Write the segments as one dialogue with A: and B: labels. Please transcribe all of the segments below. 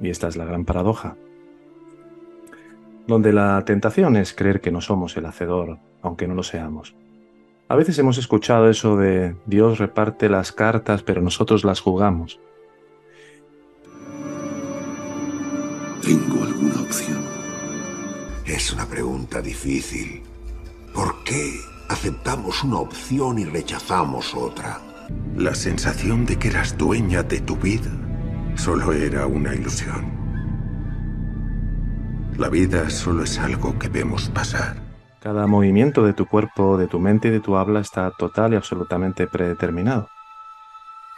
A: Y esta es la gran paradoja, donde la tentación es creer que no somos el hacedor, aunque no lo seamos. A veces hemos escuchado eso de Dios reparte las cartas, pero nosotros las jugamos.
B: ¿Tengo alguna opción?
C: Es una pregunta difícil. ¿Por qué aceptamos una opción y rechazamos otra?
B: La sensación de que eras dueña de tu vida solo era una ilusión. La vida solo es algo que vemos pasar.
A: Cada movimiento de tu cuerpo, de tu mente y de tu habla está total y absolutamente predeterminado.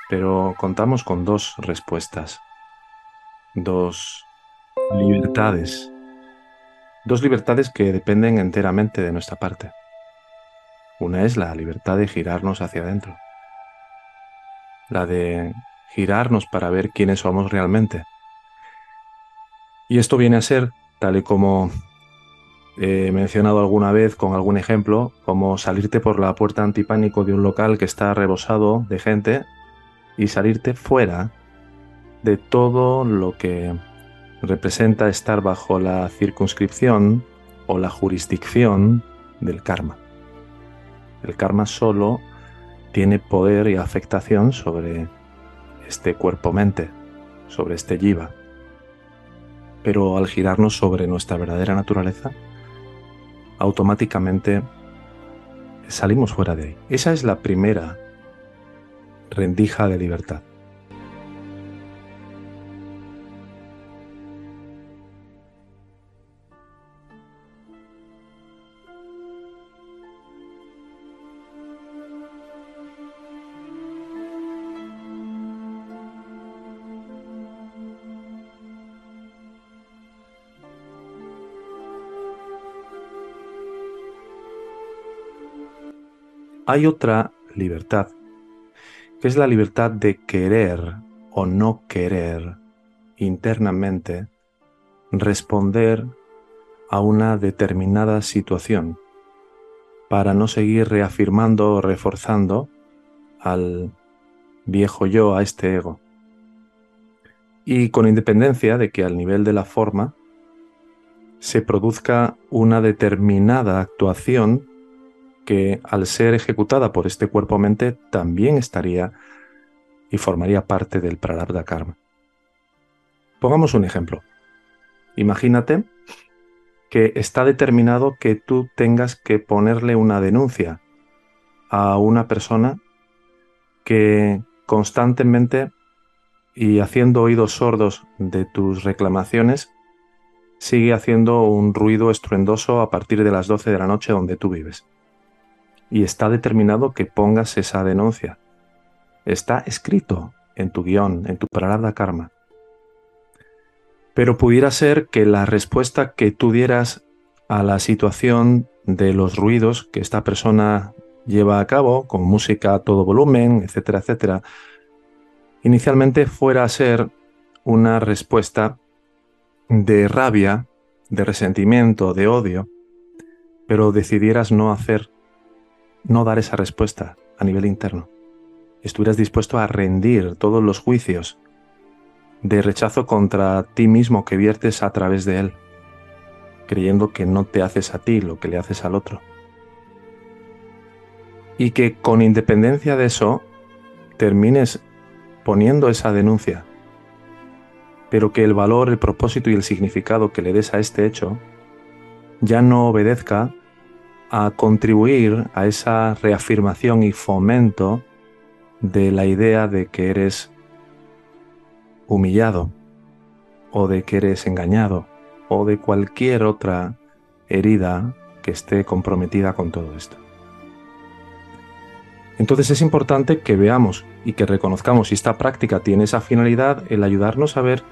A: Pero contamos con dos respuestas, dos libertades, dos libertades que dependen enteramente de nuestra parte. Una es la libertad de girarnos hacia adentro, la de girarnos para ver quiénes somos realmente. Y esto viene a ser, tal y como he mencionado alguna vez con algún ejemplo, como salirte por la puerta antipánico de un local que está rebosado de gente y salirte fuera de todo lo que representa estar bajo la circunscripción o la jurisdicción del karma. El karma solo tiene poder y afectación sobre este cuerpo-mente, sobre este jiva. Pero al girarnos sobre nuestra verdadera naturaleza, automáticamente salimos fuera de ahí. Esa es la primera rendija de libertad. Hay otra libertad, que es la libertad de querer o no querer internamente responder a una determinada situación para no seguir reafirmando o reforzando al viejo yo, a este ego. Y con independencia de que al nivel de la forma se produzca una determinada actuación que al ser ejecutada por este cuerpo-mente también estaría y formaría parte del prarabdha karma. Pongamos un ejemplo. Imagínate que está determinado que tú tengas que ponerle una denuncia a una persona que constantemente y haciendo oídos sordos de tus reclamaciones sigue haciendo un ruido estruendoso a partir de las 12 de la noche donde tú vives y está determinado que pongas esa denuncia. Está escrito en tu guion, en tu prarabdha karma. Pero pudiera ser que la respuesta que tú dieras a la situación de los ruidos que esta persona lleva a cabo, con música a todo volumen, etcétera, etcétera, inicialmente fuera a ser una respuesta de rabia, de resentimiento, de odio, pero decidieras no hacer no dar esa respuesta a nivel interno. Estuvieras dispuesto a rendir todos los juicios de rechazo contra ti mismo que viertes a través de él, creyendo que no te haces a ti lo que le haces al otro. Y que con independencia de eso termines poniendo esa denuncia, pero que el valor, el propósito y el significado que le des a este hecho ya no obedezca a contribuir a esa reafirmación y fomento de la idea de que eres humillado o de que eres engañado o de cualquier otra herida que esté comprometida con todo esto. Entonces es importante que veamos y que reconozcamos si esta práctica tiene esa finalidad, el ayudarnos a ver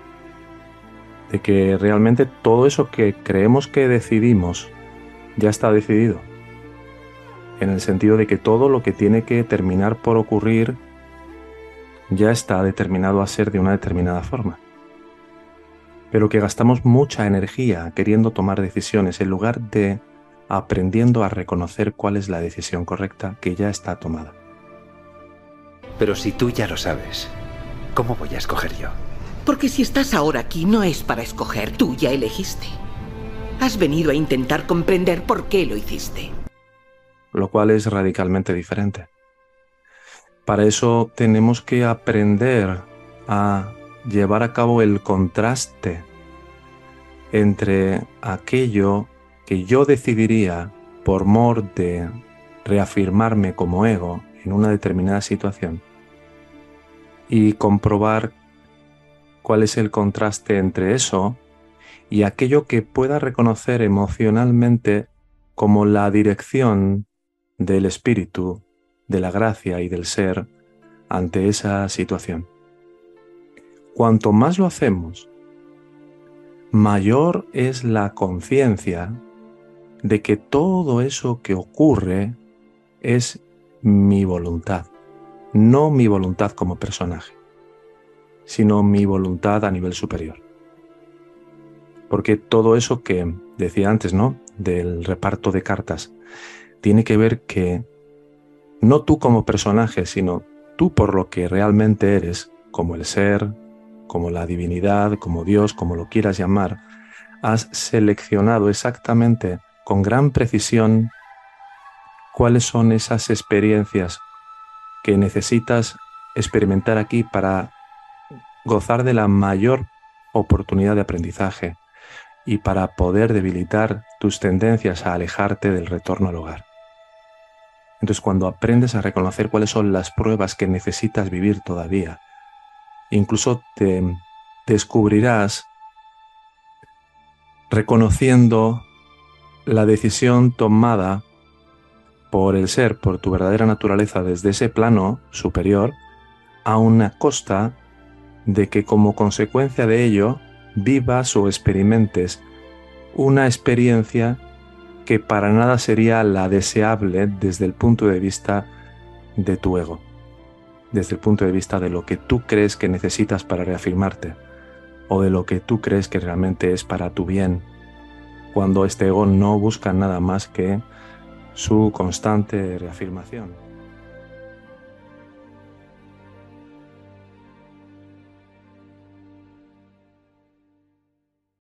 A: de que realmente todo eso que creemos que decidimos ya está decidido. En el sentido de que todo lo que tiene que terminar por ocurrir ya está determinado a ser de una determinada forma. Pero que gastamos mucha energía queriendo tomar decisiones en lugar de aprendiendo a reconocer cuál es la decisión correcta que ya está tomada.
D: Pero si tú ya lo sabes, ¿cómo voy a escoger yo?
E: Porque si estás ahora aquí no es para escoger, tú ya elegiste. Has venido a intentar comprender por qué lo hiciste.
A: Lo cual es radicalmente diferente. Para eso tenemos que aprender a llevar a cabo el contraste entre aquello que yo decidiría por mor de reafirmarme como ego en una determinada situación y comprobar cuál es el contraste entre eso y aquello que pueda reconocer emocionalmente como la dirección del espíritu, de la gracia y del ser ante esa situación. Cuanto más lo hacemos, mayor es la conciencia de que todo eso que ocurre es mi voluntad, no mi voluntad como personaje, sino mi voluntad a nivel superior. Porque todo eso que decía antes, ¿no? Del reparto de cartas, tiene que ver que no tú como personaje, sino tú por lo que realmente eres, como el ser, como la divinidad, como Dios, como lo quieras llamar, has seleccionado exactamente con gran precisión cuáles son esas experiencias que necesitas experimentar aquí para gozar de la mayor oportunidad de aprendizaje y para poder debilitar tus tendencias a alejarte del retorno al hogar. Entonces cuando aprendes a reconocer cuáles son las pruebas que necesitas vivir todavía, incluso te descubrirás reconociendo la decisión tomada por el ser, por tu verdadera naturaleza desde ese plano superior, a una costa de que como consecuencia de ello vivas o experimentes una experiencia que para nada sería la deseable desde el punto de vista de tu ego, desde el punto de vista de lo que tú crees que necesitas para reafirmarte o de lo que tú crees que realmente es para tu bien cuando este ego no busca nada más que su constante reafirmación.